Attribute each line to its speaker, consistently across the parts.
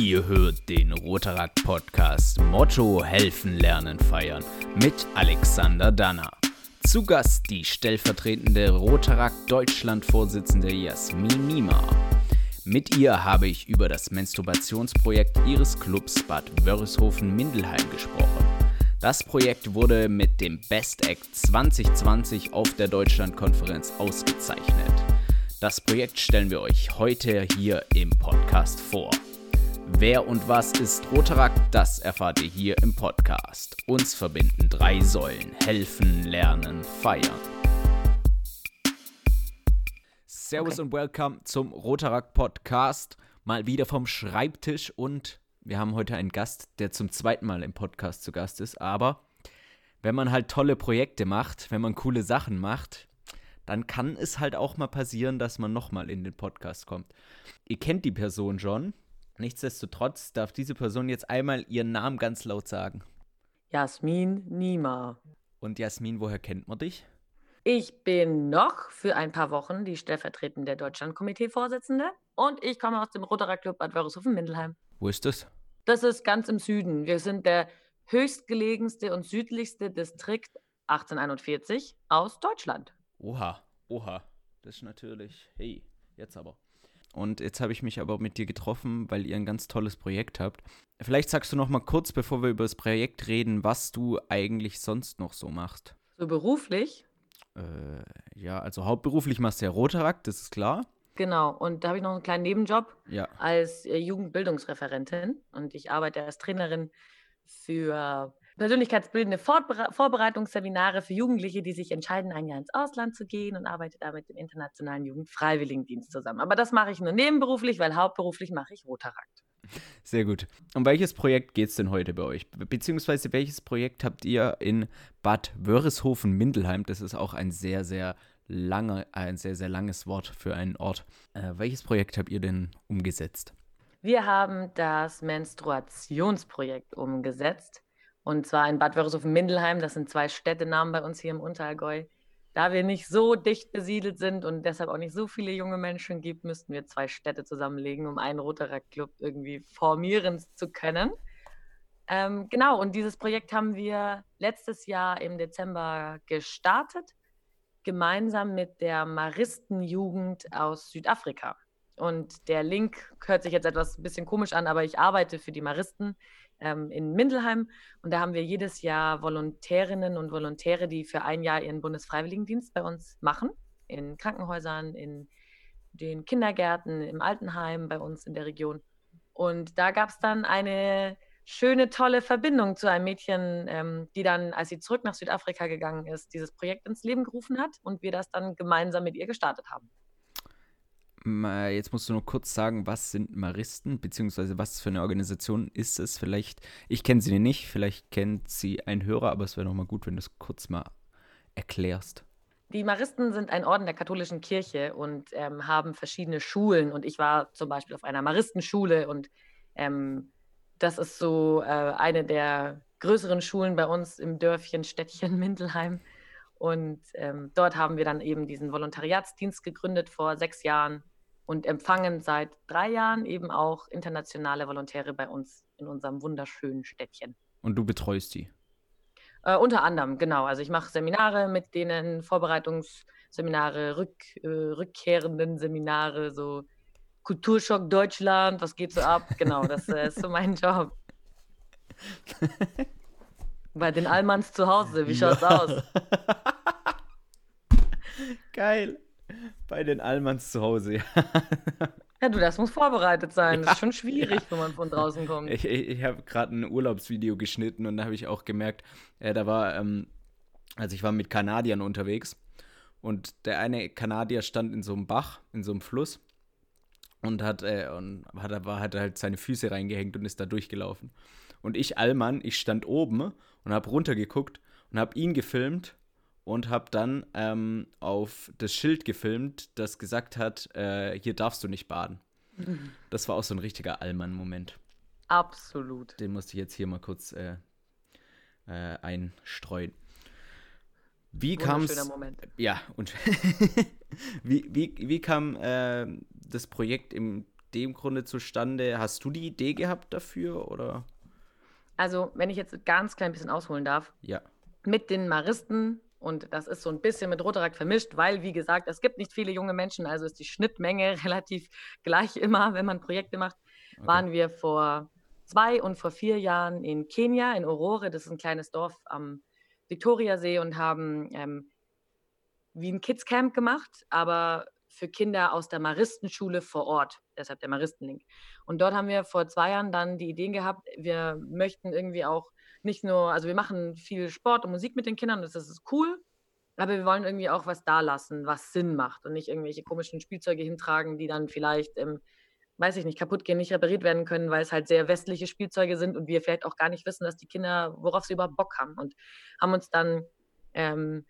Speaker 1: Ihr hört den Rotaract Podcast Motto Helfen, Lernen, Feiern mit Alexander Danner. Zu Gast die stellvertretende Rotaract Deutschland-Vorsitzende Jasmin Niemer. Mit ihr habe ich über das Menstruationsprojekt ihres Clubs Bad Wörishofen-Mindelheim gesprochen. Das Projekt wurde mit dem Best Act 2020 auf der Deutschlandkonferenz ausgezeichnet. Das Projekt stellen wir euch heute hier im Podcast vor. Wer und was ist Rotaract, das erfahrt ihr hier im Podcast. Uns verbinden drei Säulen: helfen, lernen, feiern. Servus okay. und welcome zum Rotaract Podcast. Mal wieder vom Schreibtisch und wir haben heute einen Gast, der zum zweiten Mal im Podcast zu Gast ist. Aber wenn man halt tolle Projekte macht, wenn man coole Sachen macht, dann kann es halt auch mal passieren, dass man nochmal in den Podcast kommt. Ihr kennt die Person schon, Nichtsdestotrotz darf diese Person jetzt einmal ihren Namen ganz laut sagen.
Speaker 2: Jasmin Nima.
Speaker 1: Und Jasmin, woher kennt man dich?
Speaker 2: Ich bin noch für ein paar Wochen die stellvertretende Deutschlandkomitee-Vorsitzende und ich komme aus dem Roterer Club Bad Wörishofen-Mindelheim.
Speaker 1: Wo ist das?
Speaker 2: Das ist ganz im Süden. Wir sind der höchstgelegenste und südlichste Distrikt 1841 aus Deutschland.
Speaker 1: Oha, oha. Das ist natürlich, hey, jetzt aber. Und jetzt habe ich mich aber mit dir getroffen, weil ihr ein ganz tolles Projekt habt. Vielleicht sagst du noch mal kurz, bevor wir über das Projekt reden, was du eigentlich sonst noch so machst.
Speaker 2: So beruflich?
Speaker 1: Äh, ja, also hauptberuflich machst du ja Rotaract, das ist klar.
Speaker 2: Genau, und da habe ich noch einen kleinen Nebenjob
Speaker 1: ja.
Speaker 2: als äh, Jugendbildungsreferentin. Und ich arbeite als Trainerin für persönlichkeitsbildende Vorbere Vorbereitungsseminare für Jugendliche, die sich entscheiden, ein Jahr ins Ausland zu gehen und arbeite da mit dem Internationalen Jugendfreiwilligendienst zusammen. Aber das mache ich nur nebenberuflich, weil hauptberuflich mache ich Rotarakt.
Speaker 1: Sehr gut. Um welches Projekt geht es denn heute bei euch? Beziehungsweise welches Projekt habt ihr in Bad Wörishofen-Mindelheim? Das ist auch ein sehr, sehr lange, ein sehr, sehr langes Wort für einen Ort. Äh, welches Projekt habt ihr denn umgesetzt?
Speaker 2: Wir haben das Menstruationsprojekt umgesetzt. Und zwar in Bad Wörishofen-Mindelheim, das sind zwei Städtenamen bei uns hier im Unterallgäu. Da wir nicht so dicht besiedelt sind und deshalb auch nicht so viele junge Menschen gibt, müssten wir zwei Städte zusammenlegen, um einen Roterer Club irgendwie formieren zu können. Ähm, genau, und dieses Projekt haben wir letztes Jahr im Dezember gestartet, gemeinsam mit der Maristenjugend aus Südafrika. Und der Link hört sich jetzt etwas ein bisschen komisch an, aber ich arbeite für die Maristen ähm, in Mindelheim. Und da haben wir jedes Jahr Volontärinnen und Volontäre, die für ein Jahr ihren Bundesfreiwilligendienst bei uns machen. In Krankenhäusern, in den Kindergärten, im Altenheim bei uns in der Region. Und da gab es dann eine schöne, tolle Verbindung zu einem Mädchen, ähm, die dann, als sie zurück nach Südafrika gegangen ist, dieses Projekt ins Leben gerufen hat und wir das dann gemeinsam mit ihr gestartet haben.
Speaker 1: Jetzt musst du nur kurz sagen, was sind Maristen, beziehungsweise was für eine Organisation ist es? Vielleicht, ich kenne sie nicht, vielleicht kennt sie ein Hörer, aber es wäre nochmal gut, wenn du es kurz mal erklärst.
Speaker 2: Die Maristen sind ein Orden der katholischen Kirche und ähm, haben verschiedene Schulen. Und ich war zum Beispiel auf einer Maristenschule und ähm, das ist so äh, eine der größeren Schulen bei uns im Dörfchen, Städtchen Mindelheim. Und ähm, dort haben wir dann eben diesen Volontariatsdienst gegründet vor sechs Jahren und empfangen seit drei Jahren eben auch internationale Volontäre bei uns in unserem wunderschönen Städtchen.
Speaker 1: Und du betreust die?
Speaker 2: Äh, unter anderem, genau. Also ich mache Seminare mit denen, Vorbereitungsseminare, Rück, äh, rückkehrenden Seminare, so Kulturschock Deutschland, was geht so ab? Genau, das äh, ist so mein Job. Bei den Allmanns zu Hause, wie schaut's ja. aus?
Speaker 1: Geil. Bei den Allmanns zu Hause, ja.
Speaker 2: Ja, du, das muss vorbereitet sein. Ja, das ist schon schwierig, ja. wenn man von draußen kommt.
Speaker 1: Ich, ich, ich habe gerade ein Urlaubsvideo geschnitten und da habe ich auch gemerkt, äh, da war, ähm, also ich war mit Kanadiern unterwegs und der eine Kanadier stand in so einem Bach, in so einem Fluss und hat, äh, und hat, hat halt seine Füße reingehängt und ist da durchgelaufen. Und ich, Allmann, ich stand oben und habe runtergeguckt und habe ihn gefilmt und habe dann ähm, auf das Schild gefilmt, das gesagt hat, äh, hier darfst du nicht baden. Das war auch so ein richtiger Allmann-Moment.
Speaker 2: Absolut.
Speaker 1: Den musste ich jetzt hier mal kurz äh, äh, einstreuen. Wie kam es? Ja, und wie, wie, wie kam äh, das Projekt im dem Grunde zustande? Hast du die Idee gehabt dafür oder?
Speaker 2: Also, wenn ich jetzt ganz klein bisschen ausholen darf.
Speaker 1: Ja.
Speaker 2: Mit den Maristen und das ist so ein bisschen mit Rotaract vermischt, weil, wie gesagt, es gibt nicht viele junge Menschen, also ist die Schnittmenge relativ gleich immer, wenn man Projekte macht. Okay. Waren wir vor zwei und vor vier Jahren in Kenia, in Aurore, das ist ein kleines Dorf am Viktoriasee und haben ähm, wie ein Kids-Camp gemacht, aber für Kinder aus der Maristenschule vor Ort, deshalb der Maristenlink. Und dort haben wir vor zwei Jahren dann die Ideen gehabt, wir möchten irgendwie auch nicht nur, also wir machen viel Sport und Musik mit den Kindern, das ist cool, aber wir wollen irgendwie auch was da lassen, was Sinn macht und nicht irgendwelche komischen Spielzeuge hintragen, die dann vielleicht, ähm, weiß ich nicht, kaputt gehen, nicht repariert werden können, weil es halt sehr westliche Spielzeuge sind und wir vielleicht auch gar nicht wissen, dass die Kinder, worauf sie überhaupt Bock haben. Und haben uns dann ähm,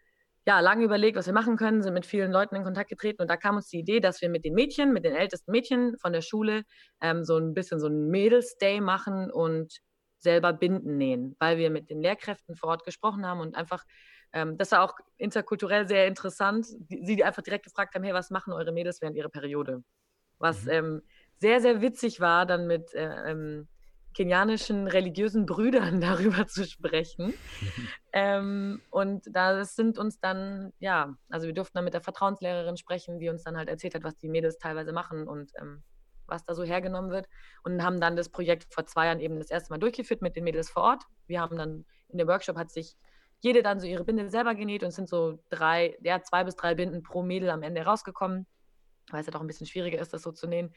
Speaker 2: ja, lange überlegt, was wir machen können, sind mit vielen Leuten in Kontakt getreten und da kam uns die Idee, dass wir mit den Mädchen, mit den ältesten Mädchen von der Schule ähm, so ein bisschen so ein Mädels Day machen und selber Binden nähen, weil wir mit den Lehrkräften vor Ort gesprochen haben und einfach, ähm, das war auch interkulturell sehr interessant, die, sie einfach direkt gefragt haben, hey, was machen eure Mädels während ihrer Periode? Was mhm. ähm, sehr, sehr witzig war, dann mit äh, ähm, kenianischen religiösen Brüdern darüber zu sprechen. ähm, und da sind uns dann, ja, also wir durften dann mit der Vertrauenslehrerin sprechen, die uns dann halt erzählt hat, was die Mädels teilweise machen und ähm, was da so hergenommen wird. Und haben dann das Projekt vor zwei Jahren eben das erste Mal durchgeführt mit den Mädels vor Ort. Wir haben dann in dem Workshop hat sich jede dann so ihre Binde selber genäht und sind so drei, ja, zwei bis drei Binden pro Mädel am Ende rausgekommen, weil es ja doch ein bisschen schwieriger ist, das so zu nähen.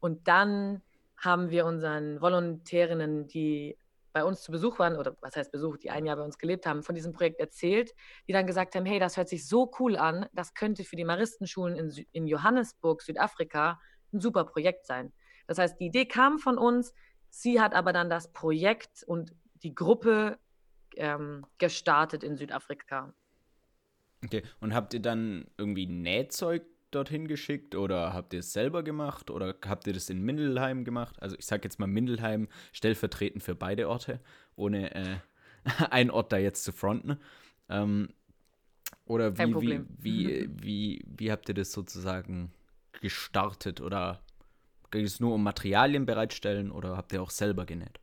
Speaker 2: Und dann haben wir unseren Volontärinnen, die bei uns zu Besuch waren, oder was heißt Besuch, die ein Jahr bei uns gelebt haben, von diesem Projekt erzählt, die dann gesagt haben, hey, das hört sich so cool an, das könnte für die Maristenschulen in, in Johannesburg, Südafrika, ein super Projekt sein. Das heißt, die Idee kam von uns, sie hat aber dann das Projekt und die Gruppe ähm, gestartet in Südafrika.
Speaker 1: Okay, und habt ihr dann irgendwie Nähzeug dorthin geschickt oder habt ihr es selber gemacht oder habt ihr das in Mindelheim gemacht? Also ich sage jetzt mal Mindelheim stellvertretend für beide Orte, ohne äh, einen Ort da jetzt zu fronten. Ähm, oder wie, wie, wie, wie, wie habt ihr das sozusagen gestartet oder ging es nur um Materialien bereitstellen oder habt ihr auch selber genäht?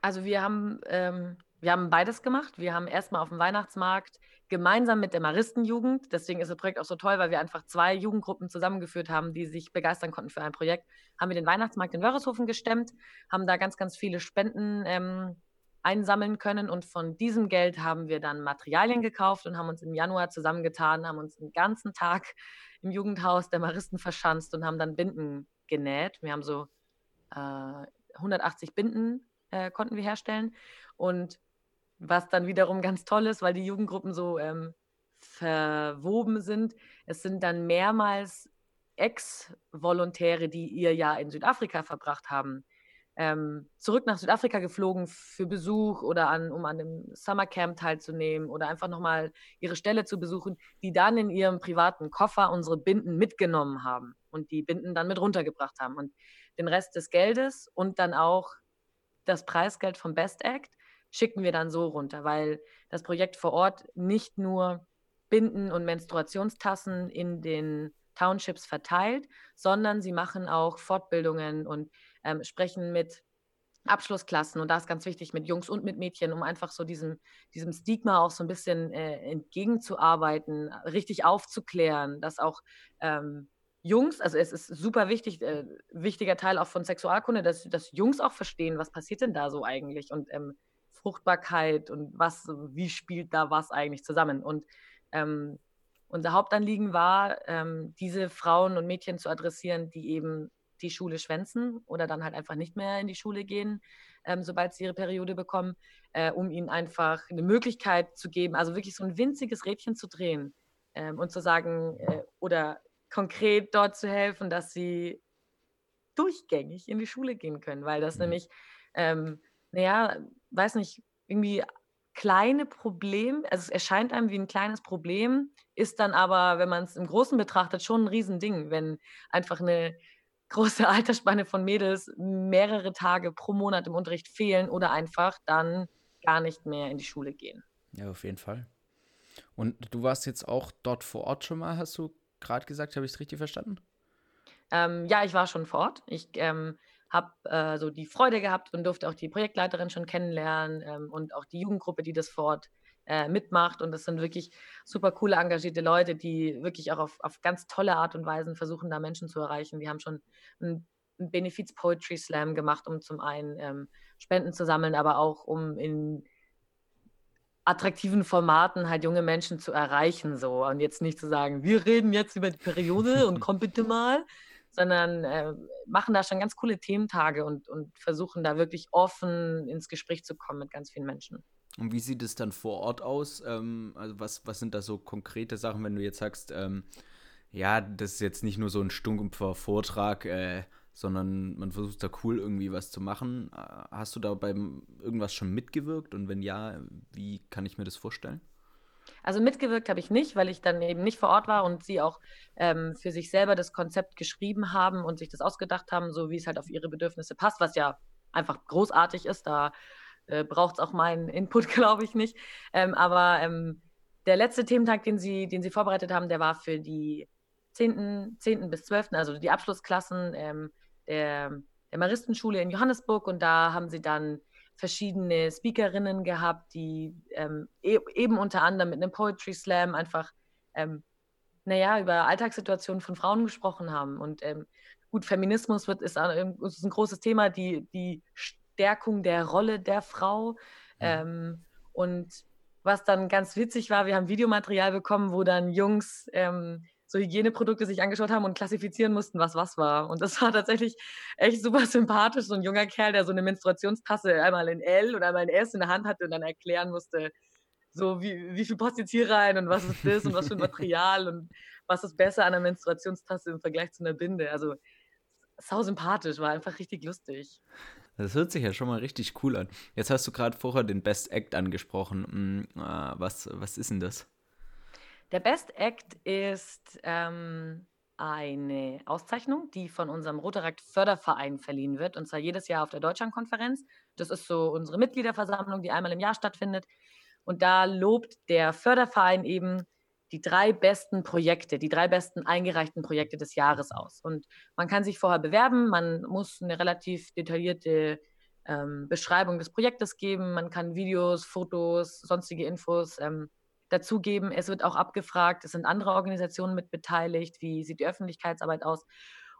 Speaker 2: Also wir haben, ähm, wir haben beides gemacht. Wir haben erstmal auf dem Weihnachtsmarkt gemeinsam mit der Maristenjugend. Deswegen ist das Projekt auch so toll, weil wir einfach zwei Jugendgruppen zusammengeführt haben, die sich begeistern konnten für ein Projekt. Haben wir den Weihnachtsmarkt in Wörreshofen gestemmt, haben da ganz, ganz viele Spenden ähm, einsammeln können und von diesem Geld haben wir dann Materialien gekauft und haben uns im Januar zusammengetan, haben uns den ganzen Tag im Jugendhaus der Maristen verschanzt und haben dann Binden genäht. Wir haben so äh, 180 Binden äh, konnten wir herstellen und was dann wiederum ganz toll ist, weil die Jugendgruppen so ähm, verwoben sind. Es sind dann mehrmals Ex-Volontäre, die ihr Jahr in Südafrika verbracht haben, ähm, zurück nach Südafrika geflogen für Besuch oder an, um an einem Summercamp teilzunehmen oder einfach nochmal ihre Stelle zu besuchen, die dann in ihrem privaten Koffer unsere Binden mitgenommen haben und die Binden dann mit runtergebracht haben. Und den Rest des Geldes und dann auch das Preisgeld vom Best Act schicken wir dann so runter, weil das Projekt vor Ort nicht nur Binden und Menstruationstassen in den Townships verteilt, sondern sie machen auch Fortbildungen und ähm, sprechen mit Abschlussklassen und da ist ganz wichtig mit Jungs und mit Mädchen, um einfach so diesem, diesem Stigma auch so ein bisschen äh, entgegenzuarbeiten, richtig aufzuklären, dass auch ähm, Jungs, also es ist super wichtig, äh, wichtiger Teil auch von Sexualkunde, dass, dass Jungs auch verstehen, was passiert denn da so eigentlich und ähm, Fruchtbarkeit und was, wie spielt da was eigentlich zusammen. Und ähm, unser Hauptanliegen war, ähm, diese Frauen und Mädchen zu adressieren, die eben die Schule schwänzen oder dann halt einfach nicht mehr in die Schule gehen, ähm, sobald sie ihre Periode bekommen, äh, um ihnen einfach eine Möglichkeit zu geben, also wirklich so ein winziges Rädchen zu drehen ähm, und zu sagen äh, oder konkret dort zu helfen, dass sie durchgängig in die Schule gehen können, weil das mhm. nämlich ähm, naja, weiß nicht, irgendwie kleine Problem, also es erscheint einem wie ein kleines Problem, ist dann aber, wenn man es im Großen betrachtet, schon ein Riesending, wenn einfach eine große Altersspanne von Mädels mehrere Tage pro Monat im Unterricht fehlen oder einfach dann gar nicht mehr in die Schule gehen.
Speaker 1: Ja, auf jeden Fall. Und du warst jetzt auch dort vor Ort schon mal, hast du gerade gesagt, habe ich es richtig verstanden?
Speaker 2: Ähm, ja, ich war schon vor Ort. Ich ähm, habe äh, so die Freude gehabt und durfte auch die Projektleiterin schon kennenlernen ähm, und auch die Jugendgruppe, die das vor Ort äh, mitmacht. Und das sind wirklich super coole, engagierte Leute, die wirklich auch auf, auf ganz tolle Art und Weise versuchen, da Menschen zu erreichen. Wir haben schon einen, einen Benefiz Poetry Slam gemacht, um zum einen ähm, Spenden zu sammeln, aber auch um in attraktiven Formaten halt junge Menschen zu erreichen so und jetzt nicht zu sagen, wir reden jetzt über die Periode und komm bitte mal, sondern äh, machen da schon ganz coole Thementage und, und versuchen da wirklich offen ins Gespräch zu kommen mit ganz vielen Menschen.
Speaker 1: Und wie sieht es dann vor Ort aus? Ähm, also was, was sind da so konkrete Sachen, wenn du jetzt sagst, ähm, ja, das ist jetzt nicht nur so ein stumpfer Vortrag, äh, sondern man versucht da cool irgendwie was zu machen. Äh, hast du da beim irgendwas schon mitgewirkt? Und wenn ja, wie kann ich mir das vorstellen?
Speaker 2: Also mitgewirkt habe ich nicht, weil ich dann eben nicht vor Ort war und sie auch ähm, für sich selber das Konzept geschrieben haben und sich das ausgedacht haben, so wie es halt auf ihre Bedürfnisse passt, was ja einfach großartig ist. Da äh, braucht es auch meinen Input, glaube ich nicht. Ähm, aber ähm, der letzte Thementag, den sie, den sie vorbereitet haben, der war für die 10. 10. bis 12., also die Abschlussklassen ähm, der, der Maristenschule in Johannesburg. Und da haben sie dann verschiedene Speakerinnen gehabt, die ähm, e eben unter anderem mit einem Poetry Slam einfach, ähm, naja, über Alltagssituationen von Frauen gesprochen haben. Und ähm, gut, Feminismus wird, ist, ein, ist ein großes Thema, die, die Stärkung der Rolle der Frau. Ähm, und was dann ganz witzig war, wir haben Videomaterial bekommen, wo dann Jungs ähm, so Hygieneprodukte sich angeschaut haben und klassifizieren mussten, was was war. Und das war tatsächlich echt super sympathisch. So ein junger Kerl, der so eine Menstruationstasse einmal in L und einmal in S in der Hand hatte und dann erklären musste, so wie, wie viel passt jetzt hier rein und was ist das und was für ein Material und was ist besser an einer Menstruationstasse im Vergleich zu einer Binde. Also sau sympathisch, war einfach richtig lustig.
Speaker 1: Das hört sich ja schon mal richtig cool an. Jetzt hast du gerade vorher den Best Act angesprochen. Hm, äh, was, was ist denn das?
Speaker 2: Der Best Act ist ähm, eine Auszeichnung, die von unserem Rotarakt Förderverein verliehen wird, und zwar jedes Jahr auf der Deutschlandkonferenz. Das ist so unsere Mitgliederversammlung, die einmal im Jahr stattfindet. Und da lobt der Förderverein eben die drei besten Projekte, die drei besten eingereichten Projekte des Jahres aus. Und man kann sich vorher bewerben, man muss eine relativ detaillierte ähm, Beschreibung des Projektes geben, man kann Videos, Fotos, sonstige Infos ähm, dazugeben. Es wird auch abgefragt, es sind andere Organisationen mit beteiligt, wie sieht die Öffentlichkeitsarbeit aus.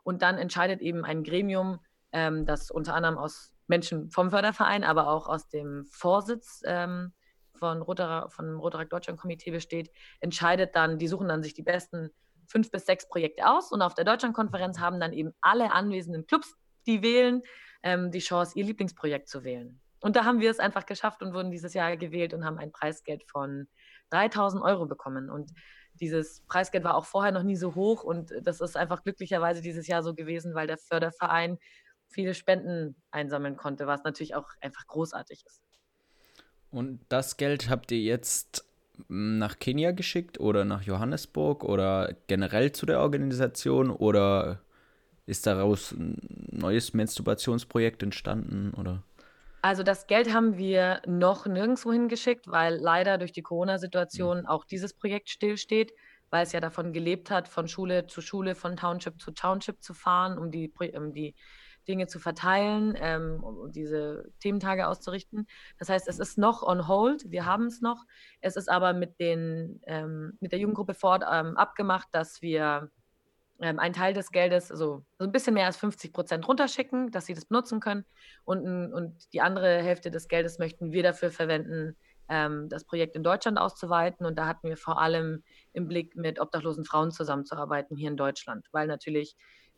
Speaker 2: Und dann entscheidet eben ein Gremium, ähm, das unter anderem aus Menschen vom Förderverein, aber auch aus dem Vorsitz ähm, von Roter, von Rotaract Deutschland Komitee besteht, entscheidet dann, die suchen dann sich die besten fünf bis sechs Projekte aus und auf der Deutschlandkonferenz haben dann eben alle anwesenden Clubs, die wählen, ähm, die Chance, ihr Lieblingsprojekt zu wählen. Und da haben wir es einfach geschafft und wurden dieses Jahr gewählt und haben ein Preisgeld von 3000 Euro bekommen. Und dieses Preisgeld war auch vorher noch nie so hoch und das ist einfach glücklicherweise dieses Jahr so gewesen, weil der Förderverein viele Spenden einsammeln konnte, was natürlich auch einfach großartig ist.
Speaker 1: Und das Geld habt ihr jetzt nach Kenia geschickt oder nach Johannesburg oder generell zu der Organisation oder ist daraus ein neues Menstruationsprojekt entstanden oder?
Speaker 2: Also das Geld haben wir noch nirgendwo hingeschickt, weil leider durch die Corona-Situation mhm. auch dieses Projekt stillsteht, weil es ja davon gelebt hat, von Schule zu Schule, von Township zu Township zu fahren, um die, um die Dinge zu verteilen, ähm, um diese Thementage auszurichten. Das heißt, es ist noch on hold, wir haben es noch. Es ist aber mit, den, ähm, mit der Jugendgruppe Ford ähm, abgemacht, dass wir ähm, einen Teil des Geldes, also so ein bisschen mehr als 50 Prozent runterschicken, dass sie das benutzen können. Und, und die andere Hälfte des Geldes möchten wir dafür verwenden, ähm, das Projekt in Deutschland auszuweiten. Und da hatten wir vor allem im Blick, mit obdachlosen Frauen zusammenzuarbeiten hier in Deutschland, weil natürlich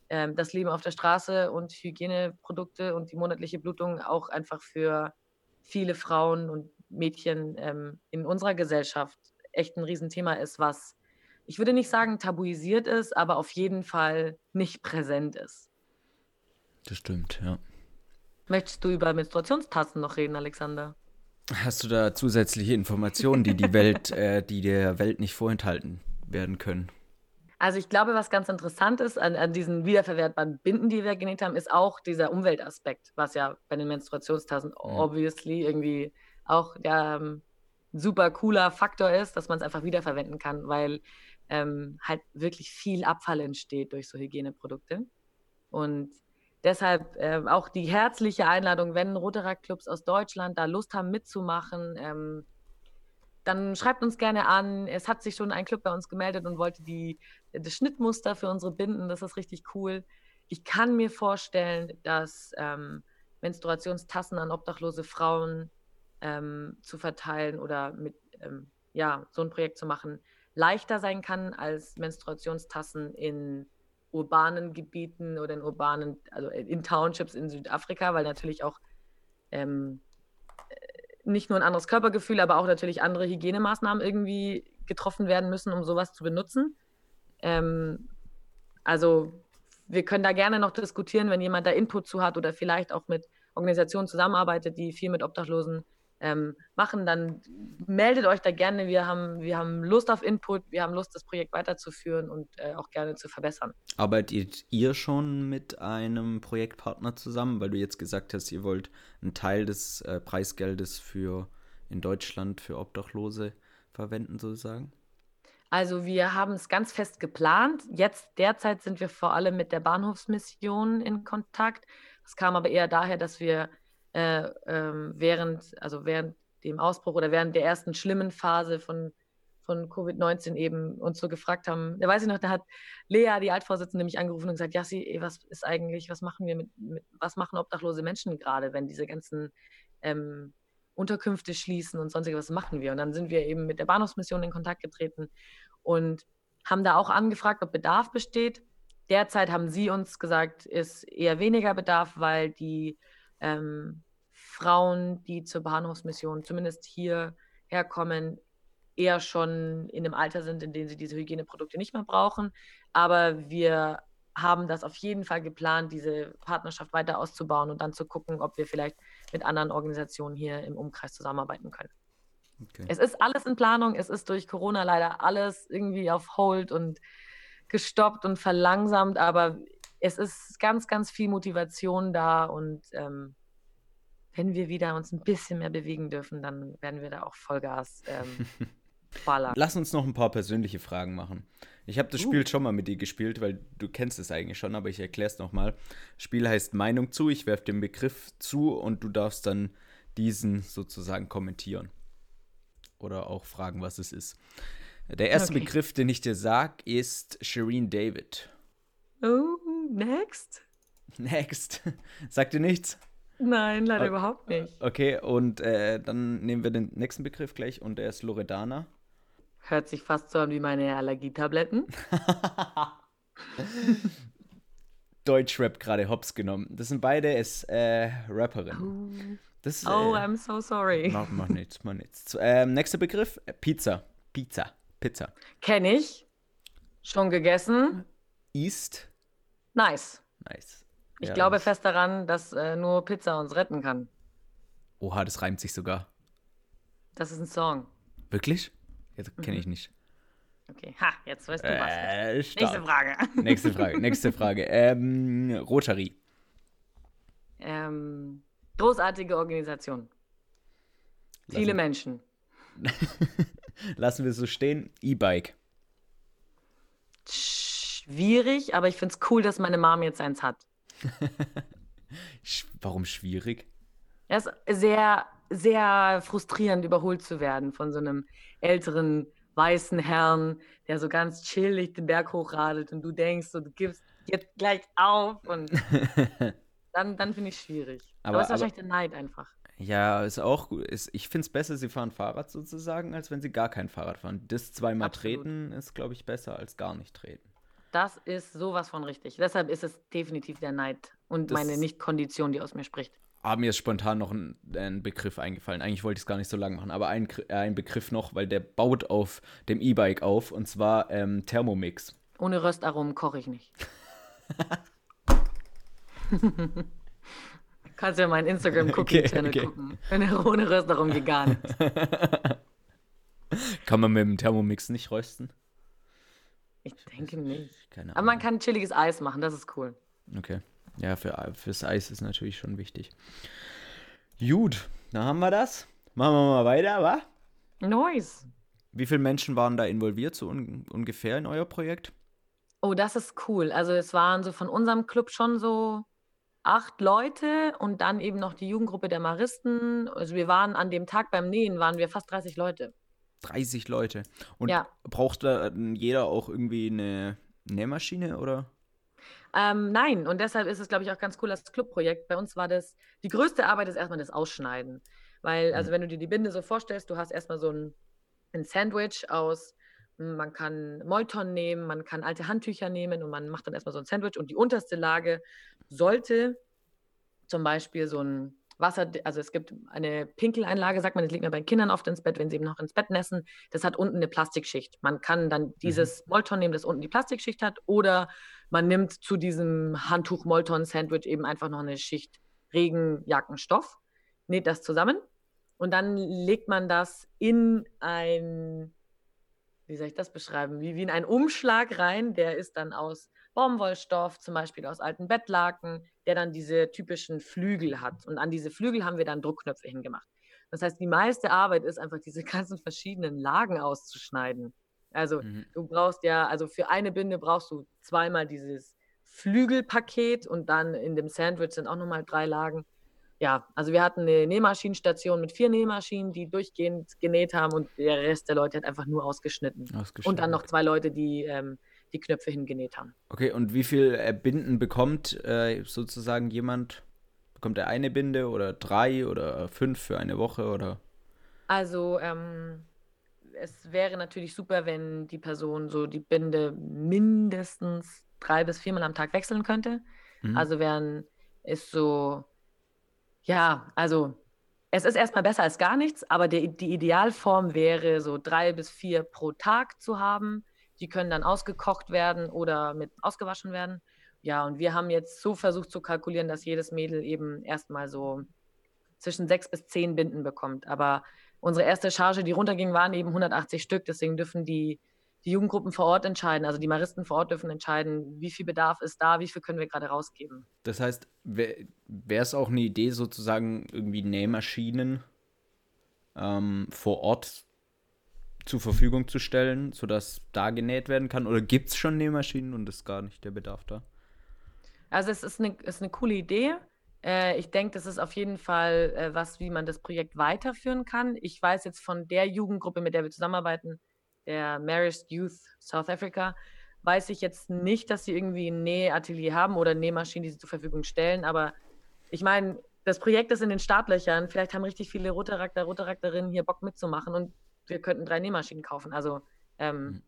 Speaker 2: ähm, das Leben auf der Straße und Hygieneprodukte und die monatliche Blutung auch einfach für viele Frauen und Mädchen ähm, in unserer Gesellschaft echt ein Riesenthema ist, was ich würde nicht sagen tabuisiert ist, aber auf jeden Fall nicht präsent ist.
Speaker 1: Das stimmt, ja.
Speaker 2: Möchtest du über Menstruationstassen noch reden, Alexander?
Speaker 1: Hast du da zusätzliche Informationen, die die Welt, äh, die der Welt nicht vorenthalten werden können?
Speaker 2: Also ich glaube, was ganz interessant ist an, an, diesen wiederverwertbaren Binden, die wir genäht haben, ist auch dieser Umweltaspekt, was ja bei den Menstruationstassen ja. obviously irgendwie auch der ähm, super cooler Faktor ist, dass man es einfach wiederverwenden kann, weil ähm, halt wirklich viel Abfall entsteht durch so Hygieneprodukte. Und deshalb äh, auch die herzliche Einladung, wenn Rotaract-Clubs aus Deutschland da Lust haben mitzumachen, ähm, dann schreibt uns gerne an. Es hat sich schon ein Club bei uns gemeldet und wollte die, das Schnittmuster für unsere Binden. Das ist richtig cool. Ich kann mir vorstellen, dass ähm, Menstruationstassen an obdachlose Frauen ähm, zu verteilen oder mit ähm, ja, so ein Projekt zu machen, leichter sein kann als Menstruationstassen in urbanen Gebieten oder in urbanen, also in Townships in Südafrika, weil natürlich auch ähm, nicht nur ein anderes Körpergefühl, aber auch natürlich andere Hygienemaßnahmen irgendwie getroffen werden müssen, um sowas zu benutzen. Ähm, also wir können da gerne noch diskutieren, wenn jemand da Input zu hat oder vielleicht auch mit Organisationen zusammenarbeitet, die viel mit Obdachlosen ähm, machen, dann meldet euch da gerne. Wir haben, wir haben Lust auf Input, wir haben Lust, das Projekt weiterzuführen und äh, auch gerne zu verbessern.
Speaker 1: Arbeitet ihr schon mit einem Projektpartner zusammen, weil du jetzt gesagt hast, ihr wollt einen Teil des äh, Preisgeldes für in Deutschland für Obdachlose verwenden, sozusagen?
Speaker 2: Also wir haben es ganz fest geplant. Jetzt derzeit sind wir vor allem mit der Bahnhofsmission in Kontakt. Es kam aber eher daher, dass wir äh, ähm, während, also während dem Ausbruch oder während der ersten schlimmen Phase von, von Covid-19 eben uns so gefragt haben. Da weiß ich noch, da hat Lea, die Altvorsitzende, mich angerufen und gesagt, Jassi, ey, was ist eigentlich, was machen wir mit, mit was machen obdachlose Menschen gerade, wenn diese ganzen ähm, Unterkünfte schließen und sonstiges, was machen wir? Und dann sind wir eben mit der Bahnhofsmission in Kontakt getreten und haben da auch angefragt, ob Bedarf besteht. Derzeit haben sie uns gesagt, ist eher weniger Bedarf, weil die ähm, Frauen, die zur Bahnhofsmission zumindest hier herkommen, eher schon in einem Alter sind, in dem sie diese Hygieneprodukte nicht mehr brauchen. Aber wir haben das auf jeden Fall geplant, diese Partnerschaft weiter auszubauen und dann zu gucken, ob wir vielleicht mit anderen Organisationen hier im Umkreis zusammenarbeiten können. Okay. Es ist alles in Planung, es ist durch Corona leider alles irgendwie auf Hold und gestoppt und verlangsamt, aber es ist ganz, ganz viel Motivation da und ähm, wenn wir wieder uns ein bisschen mehr bewegen dürfen, dann werden wir da auch Vollgas ähm,
Speaker 1: ballern. Lass uns noch ein paar persönliche Fragen machen. Ich habe das uh. Spiel schon mal mit dir gespielt, weil du kennst es eigentlich schon, aber ich erkläre es nochmal. Spiel heißt Meinung zu. Ich werfe den Begriff zu und du darfst dann diesen sozusagen kommentieren. Oder auch fragen, was es ist. Der erste okay. Begriff, den ich dir sag, ist Shireen David.
Speaker 2: Oh, next.
Speaker 1: Next. Sagt dir nichts?
Speaker 2: Nein, leider okay. überhaupt nicht.
Speaker 1: Okay, und äh, dann nehmen wir den nächsten Begriff gleich und der ist Loredana.
Speaker 2: Hört sich fast so an wie meine Allergietabletten.
Speaker 1: Deutschrap gerade hops genommen. Das sind beide ist äh, Rapperinnen.
Speaker 2: Oh, das, oh äh, I'm so sorry.
Speaker 1: Mach, mach nichts, mach nichts. Ähm, nächster Begriff, Pizza. Pizza. Pizza.
Speaker 2: Kenne ich. Schon gegessen.
Speaker 1: East.
Speaker 2: Nice.
Speaker 1: Nice.
Speaker 2: Ich ja, glaube fest daran, dass äh, nur Pizza uns retten kann.
Speaker 1: Oha, das reimt sich sogar.
Speaker 2: Das ist ein Song.
Speaker 1: Wirklich? Jetzt kenne ich mhm. nicht.
Speaker 2: Okay, ha, jetzt weißt du was.
Speaker 1: Äh,
Speaker 2: nächste Frage.
Speaker 1: Nächste Frage, nächste Frage. Ähm, Rotary.
Speaker 2: Ähm, großartige Organisation. Lassen Viele Menschen.
Speaker 1: Lassen wir es so stehen. E-Bike.
Speaker 2: Schwierig, aber ich finde es cool, dass meine Mom jetzt eins hat.
Speaker 1: Warum schwierig?
Speaker 2: Es ist sehr, sehr frustrierend, überholt zu werden von so einem älteren weißen Herrn, der so ganz chillig den Berg hochradelt und du denkst, so, du gibst jetzt gleich auf und dann, dann finde ich es schwierig. Aber, es ist wahrscheinlich der Neid einfach.
Speaker 1: Ja, ist auch gut. Ist, ich finde es besser, sie fahren Fahrrad sozusagen, als wenn sie gar kein Fahrrad fahren. Das zweimal Absolut. treten ist, glaube ich, besser als gar nicht treten.
Speaker 2: Das ist sowas von richtig. Deshalb ist es definitiv der Neid und das meine Nicht-Kondition, die aus mir spricht.
Speaker 1: Aber mir ist spontan noch ein, ein Begriff eingefallen. Eigentlich wollte ich es gar nicht so lang machen, aber ein, äh, ein Begriff noch, weil der baut auf dem E-Bike auf und zwar ähm, Thermomix.
Speaker 2: Ohne Röstaromen koche ich nicht. Kannst ja meinen Instagram-Cookie-Channel okay, okay. gucken. Wenn er ohne Röstaromen geht gar nicht.
Speaker 1: Kann man mit dem Thermomix nicht rösten?
Speaker 2: Ich denke nicht. Keine Ahnung. Aber man kann chilliges Eis machen, das ist cool.
Speaker 1: Okay. Ja, für, fürs Eis ist natürlich schon wichtig. Gut, dann haben wir das. Machen wir mal weiter, wa?
Speaker 2: Nice.
Speaker 1: Wie viele Menschen waren da involviert, so un ungefähr in euer Projekt?
Speaker 2: Oh, das ist cool. Also es waren so von unserem Club schon so acht Leute und dann eben noch die Jugendgruppe der Maristen. Also wir waren an dem Tag beim Nähen, waren wir fast 30 Leute.
Speaker 1: 30 Leute. Und
Speaker 2: Ja.
Speaker 1: braucht da jeder auch irgendwie eine Nähmaschine oder?
Speaker 2: Ähm, nein, und deshalb ist es, glaube ich, auch ganz cool, das Clubprojekt. Bei uns war das, die größte Arbeit ist erstmal das Ausschneiden. Weil, also
Speaker 1: Mhm.
Speaker 2: wenn du dir die Binde so vorstellst, du hast erstmal so ein, ein Sandwich aus, hm, man kann Molton nehmen, man kann alte Handtücher nehmen und man macht dann erstmal so ein Sandwich und die unterste Lage sollte zum Beispiel so ein Wasser, also es gibt eine Pinkeleinlage, sagt man, das legt man bei Kindern oft ins Bett, wenn sie eben noch ins Bett nässen. Das hat unten eine Plastikschicht. Man kann dann dieses Molton nehmen, das unten die Plastikschicht hat, oder man nimmt zu diesem Handtuch-Molton-Sandwich eben einfach noch eine Schicht Regenjackenstoff, näht das zusammen und dann legt man das in ein, wie soll ich das beschreiben, wie, wie in einen Umschlag rein, der ist dann aus Baumwollstoff, zum Beispiel aus alten Bettlaken, der dann diese typischen Flügel hat. Und an diese Flügel haben wir dann Druckknöpfe hingemacht. Das heißt, die meiste Arbeit ist einfach, diese ganzen verschiedenen Lagen auszuschneiden. Also
Speaker 1: Mhm.
Speaker 2: du brauchst ja, also für eine Binde brauchst du zweimal dieses Flügelpaket und dann in dem Sandwich sind auch nochmal drei Lagen. Ja, also wir hatten eine Nähmaschinenstation mit vier Nähmaschinen, die durchgehend genäht haben und der Rest der Leute hat einfach nur ausgeschnitten. Und
Speaker 1: Ausgeschnitten.
Speaker 2: dann noch zwei Leute, die ähm, die Knöpfe hingenäht haben.
Speaker 1: Okay, und wie viel äh, Binden bekommt äh, sozusagen jemand? Bekommt er eine Binde oder drei oder fünf für eine Woche oder?
Speaker 2: Also ähm, es wäre natürlich super, wenn die Person so die Binde mindestens drei bis viermal am Tag wechseln könnte.
Speaker 1: Mhm.
Speaker 2: Also wären ist so, ja, also es ist erstmal besser als gar nichts, aber der, die Idealform wäre so drei bis vier pro Tag zu haben. Die können dann ausgekocht werden oder mit ausgewaschen werden. Ja, und wir haben jetzt so versucht zu kalkulieren, dass jedes Mädel eben erstmal so zwischen sechs bis zehn Binden bekommt. Aber unsere erste Charge, die runterging, waren eben 180 Stück. Deswegen dürfen die, die Jugendgruppen vor Ort entscheiden, also die Maristen vor Ort dürfen entscheiden, wie viel Bedarf ist da, wie viel können wir gerade rausgeben.
Speaker 1: Das heißt, wäre es auch eine Idee, sozusagen irgendwie Nähmaschinen ähm, vor Ort zur Verfügung zu stellen, sodass da genäht werden kann? Oder gibt es schon Nähmaschinen und ist gar nicht der Bedarf da?
Speaker 2: Also es ist eine, ist eine coole Idee. Äh, ich denke, das ist auf jeden Fall äh, was, wie man das Projekt weiterführen kann. Ich weiß jetzt von der Jugendgruppe, mit der wir zusammenarbeiten, der Marist Youth South Africa, weiß ich jetzt nicht, dass sie irgendwie ein Nähatelier haben oder Nähmaschinen, die sie zur Verfügung stellen. Aber ich meine, das Projekt ist in den Startlöchern. Vielleicht haben richtig viele Rotarakter, Rotarakterinnen hier Bock mitzumachen und wir könnten drei Nähmaschinen kaufen. Also ähm,
Speaker 1: Mhm.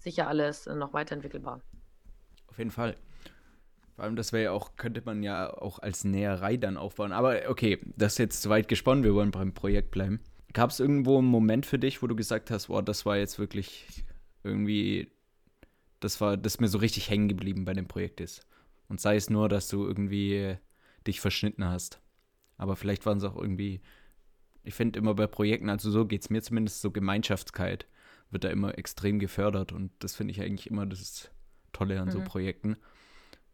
Speaker 2: sicher alles noch weiterentwickelbar.
Speaker 1: Auf jeden Fall. Vor allem, das wäre ja auch, könnte man ja auch als Näherei dann aufbauen. Aber okay, das ist jetzt zu weit gesponnen, wir wollen beim Projekt bleiben. Gab es irgendwo einen Moment für dich, wo du gesagt hast, boah, das war jetzt wirklich irgendwie, das war, das mir so richtig hängen geblieben bei dem Projekt ist. Und sei es nur, dass du irgendwie dich verschnitten hast. Aber vielleicht waren es auch irgendwie, ich finde immer bei Projekten, also so geht es mir zumindest, so Gemeinschaftskeit wird da immer extrem gefördert und das finde ich eigentlich immer das Tolle an so
Speaker 2: Mhm.
Speaker 1: Projekten.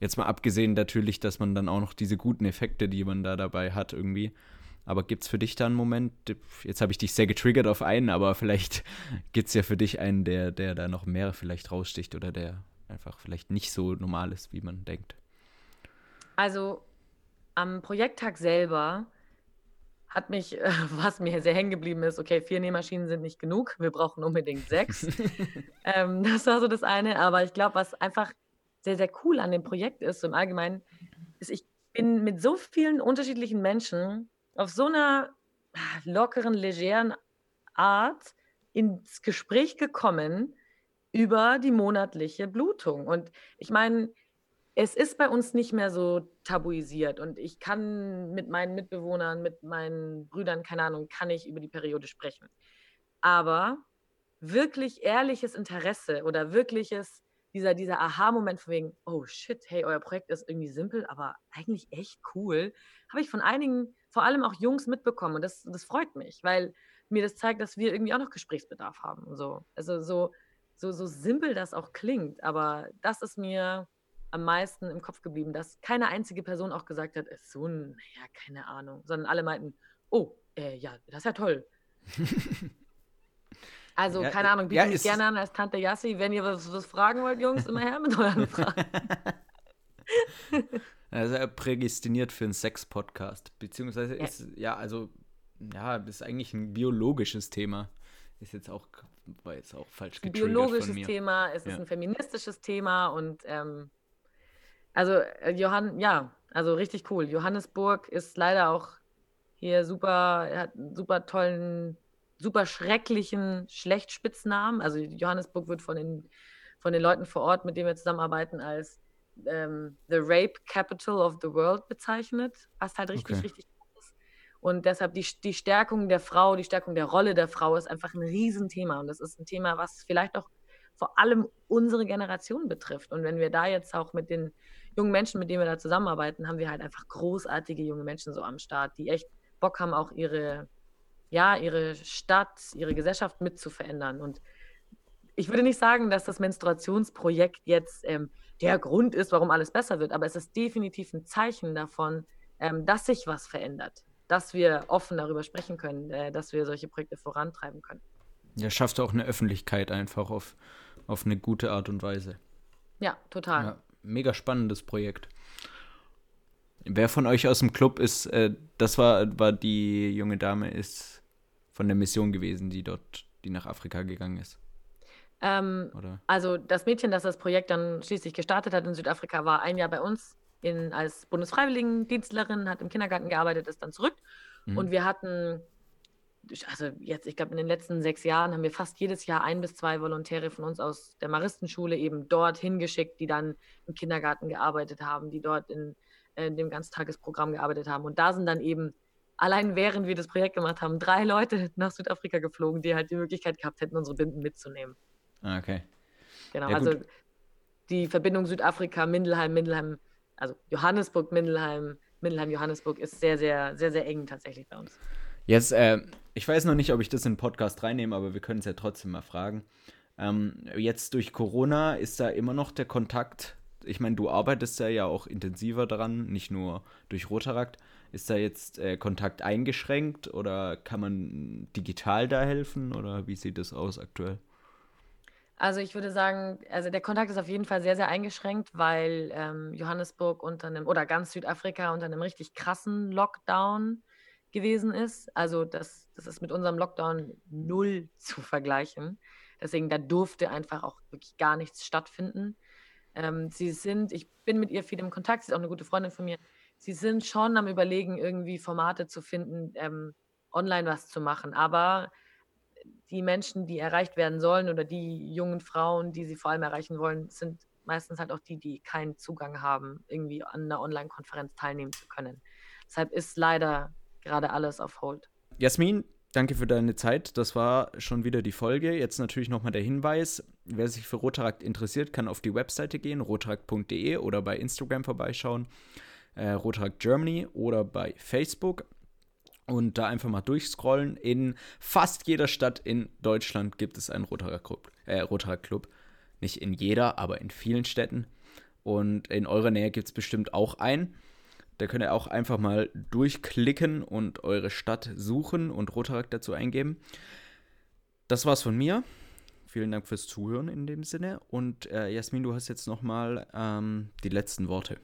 Speaker 1: Jetzt mal abgesehen natürlich, dass man dann auch noch diese guten Effekte, die man da dabei hat, irgendwie. Aber gibt es für dich da einen Moment, jetzt habe ich dich sehr getriggert auf einen, aber vielleicht gibt es ja für dich einen, der, der da noch mehr vielleicht raussticht oder der einfach vielleicht nicht so normal ist, wie man denkt.
Speaker 2: Also am Projekttag selber hat mich, äh, was mir sehr hängen geblieben ist, okay, vier Nähmaschinen sind nicht genug, wir brauchen unbedingt sechs. ähm, das war so das eine, aber ich glaube, was einfach sehr, sehr cool an dem Projekt ist, so im Allgemeinen, ist, ich bin mit so vielen unterschiedlichen Menschen auf so einer ah, lockeren, legeren Art ins Gespräch gekommen über die monatliche Blutung. Und ich meine, es ist bei uns nicht mehr so tabuisiert und ich kann mit meinen Mitbewohnern, mit meinen Brüdern, keine Ahnung, kann ich über die Periode sprechen. Aber wirklich ehrliches Interesse oder wirkliches, dieser, dieser Aha-Moment von wegen, oh shit, hey, euer Projekt ist irgendwie simpel, aber eigentlich echt cool, habe ich von einigen, vor allem auch Jungs mitbekommen und das, das freut mich, weil mir das zeigt, dass wir irgendwie auch noch Gesprächsbedarf haben. So. Also so, so, so simpel das auch klingt, aber das ist mir am meisten im Kopf geblieben, dass keine einzige Person auch gesagt hat, ist so ein, naja, keine Ahnung, sondern alle meinten, oh, äh, ja, das ist ja toll. Also, ja, keine Ahnung, biete ja, mich gerne an als Tante Yassi. Wenn ihr was, was fragen wollt, Jungs, immer her mit euren Fragen.
Speaker 1: Also prädestiniert für einen Sex-Podcast. Beziehungsweise ja. ist, ja, also, ja, das ist eigentlich ein biologisches Thema. Ist jetzt auch, war jetzt auch falsch getriggert
Speaker 2: Ein biologisches Thema, es ist ein feministisches Thema und ähm, also äh, Johann, ja, also richtig cool. Johannesburg ist leider auch hier super, hat einen super tollen, super schrecklichen Schlechtspitznamen. Also Johannesburg wird von den, von den Leuten vor Ort, mit denen wir zusammenarbeiten, als ähm, The Rape Capital of the World bezeichnet, was halt richtig, okay. richtig ist. Und deshalb die, die Stärkung der Frau, die Stärkung der Rolle der Frau ist einfach ein Riesenthema. Und das ist ein Thema, was vielleicht auch vor allem unsere Generation betrifft. Und wenn wir da jetzt auch mit den jungen Menschen, mit denen wir da zusammenarbeiten, haben wir halt einfach großartige junge Menschen so am Start, die echt Bock haben, auch ihre, ja, ihre Stadt, ihre Gesellschaft mit zu verändern. Und ich würde nicht sagen, dass das Menstruationsprojekt jetzt ähm, der Grund ist, warum alles besser wird, aber es ist definitiv ein Zeichen davon, ähm, dass sich was verändert, dass wir offen darüber sprechen können, äh, dass wir solche Projekte vorantreiben können.
Speaker 1: Ja, schafft auch eine Öffentlichkeit einfach auf, auf eine gute Art und Weise.
Speaker 2: Ja, total. Ja,
Speaker 1: mega spannendes Projekt. Wer von euch aus dem Club ist, äh, das war, war die junge Dame, ist von der Mission gewesen, die dort, die nach Afrika gegangen ist.
Speaker 2: Ähm, also das Mädchen, das das Projekt dann schließlich gestartet hat in Südafrika, war ein Jahr bei uns in, als Bundesfreiwilligendienstlerin, hat im Kindergarten gearbeitet, ist dann zurück. Mhm. Und wir hatten also jetzt, ich glaube, in den letzten sechs Jahren haben wir fast jedes Jahr ein bis zwei Volontäre von uns aus der Maristenschule eben dort hingeschickt, die dann im Kindergarten gearbeitet haben, die dort in, in dem Ganztagesprogramm gearbeitet haben. Und da sind dann eben, allein während wir das Projekt gemacht haben, drei Leute nach Südafrika geflogen, die halt die Möglichkeit gehabt hätten, unsere Binden mitzunehmen.
Speaker 1: Ah, okay.
Speaker 2: Genau, ja, also die Verbindung Südafrika, Mindelheim, Mindelheim, also Johannesburg, Mindelheim, Mindelheim, Johannesburg ist sehr, sehr, sehr, sehr eng tatsächlich bei uns.
Speaker 1: Jetzt, äh, ich weiß noch nicht, ob ich das in den Podcast reinnehme, aber wir können es ja trotzdem mal fragen. Ähm, jetzt durch Corona ist da immer noch der Kontakt. Ich meine, du arbeitest ja, auch intensiver daran, nicht nur durch Rotarakt. Ist da jetzt äh, Kontakt eingeschränkt oder kann man digital da helfen oder wie sieht das aus aktuell?
Speaker 2: Also ich würde sagen, also der Kontakt ist auf jeden Fall sehr, sehr eingeschränkt, weil ähm, Johannesburg unter einem, oder ganz Südafrika unter einem richtig krassen Lockdown gewesen ist. Also das, das ist mit unserem Lockdown null zu vergleichen. Deswegen, da durfte einfach auch wirklich gar nichts stattfinden. Ähm, sie sind, ich bin mit ihr viel im Kontakt, sie ist auch eine gute Freundin von mir. Sie sind schon am Überlegen, irgendwie Formate zu finden, ähm, online was zu machen. Aber die Menschen, die erreicht werden sollen oder die jungen Frauen, die sie vor allem erreichen wollen, sind meistens halt auch die, die keinen Zugang haben, irgendwie an einer Online-Konferenz teilnehmen zu können. Deshalb ist leider gerade alles auf Hold.
Speaker 1: Jasmin, danke für deine Zeit. Das war schon wieder die Folge. Jetzt natürlich nochmal der Hinweis. Wer sich für Rotarakt interessiert, kann auf die Webseite gehen, rotarakt.de oder bei Instagram vorbeischauen, äh, Rotarakt Germany oder bei Facebook und da einfach mal durchscrollen. In fast jeder Stadt in Deutschland gibt es einen Rotarakt Club. Äh, Rotarakt Club. Nicht in jeder, aber in vielen Städten. Und in eurer Nähe gibt es bestimmt auch einen. Da könnt ihr auch einfach mal durchklicken und eure Stadt suchen und Rotarakt dazu eingeben. Das war's von mir. Vielen Dank fürs Zuhören in dem Sinne. Und äh, Jasmin, du hast jetzt nochmal ähm, die letzten Worte.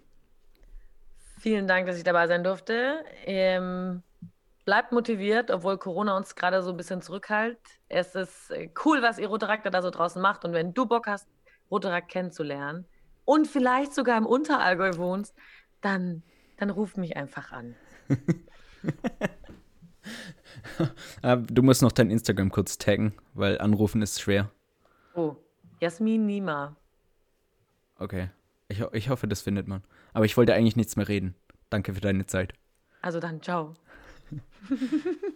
Speaker 2: Vielen Dank, dass ich dabei sein durfte. Ähm, bleibt motiviert, obwohl Corona uns gerade so ein bisschen zurückhält. Es ist äh, cool, was ihr Rotarakt da so draußen macht. Und wenn du Bock hast, Rotarakt kennenzulernen und vielleicht sogar im Unterallgäu wohnst, dann dann ruf mich einfach an.
Speaker 1: Ah, du musst noch dein Instagram kurz taggen, weil anrufen ist schwer.
Speaker 2: Oh, Jasmin Nima.
Speaker 1: Okay. Ich, ich hoffe, das findet man. Aber ich wollte eigentlich nichts mehr reden. Danke für deine Zeit.
Speaker 2: Also dann, ciao.